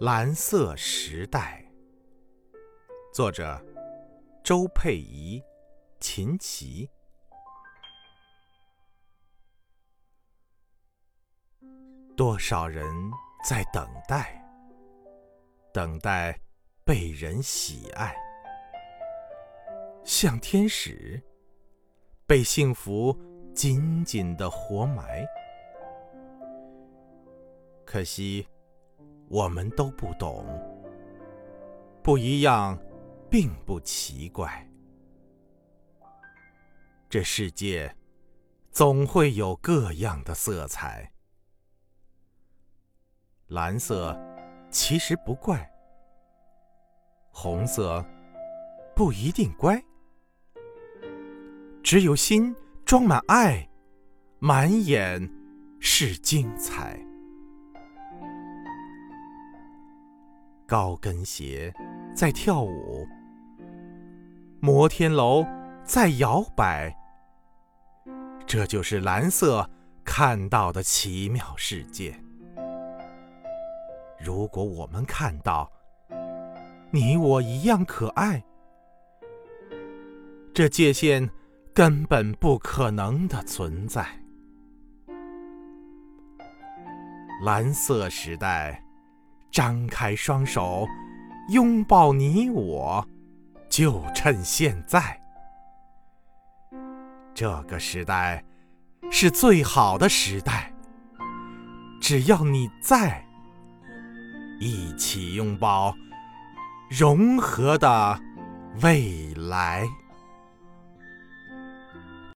蓝色时代，作者周佩仪、秦琪。多少人在等待，等待被人喜爱，像天使，被幸福紧紧的活埋。可惜。我们都不懂，不一样，并不奇怪。这世界总会有各样的色彩，蓝色其实不怪，红色不一定乖。只有心装满爱，满眼是精彩。高跟鞋在跳舞，摩天楼在摇摆。这就是蓝色看到的奇妙世界。如果我们看到你我一样可爱，这界限根本不可能的存在。蓝色时代。张开双手，拥抱你我，就趁现在。这个时代是最好的时代，只要你在，一起拥抱融合的未来。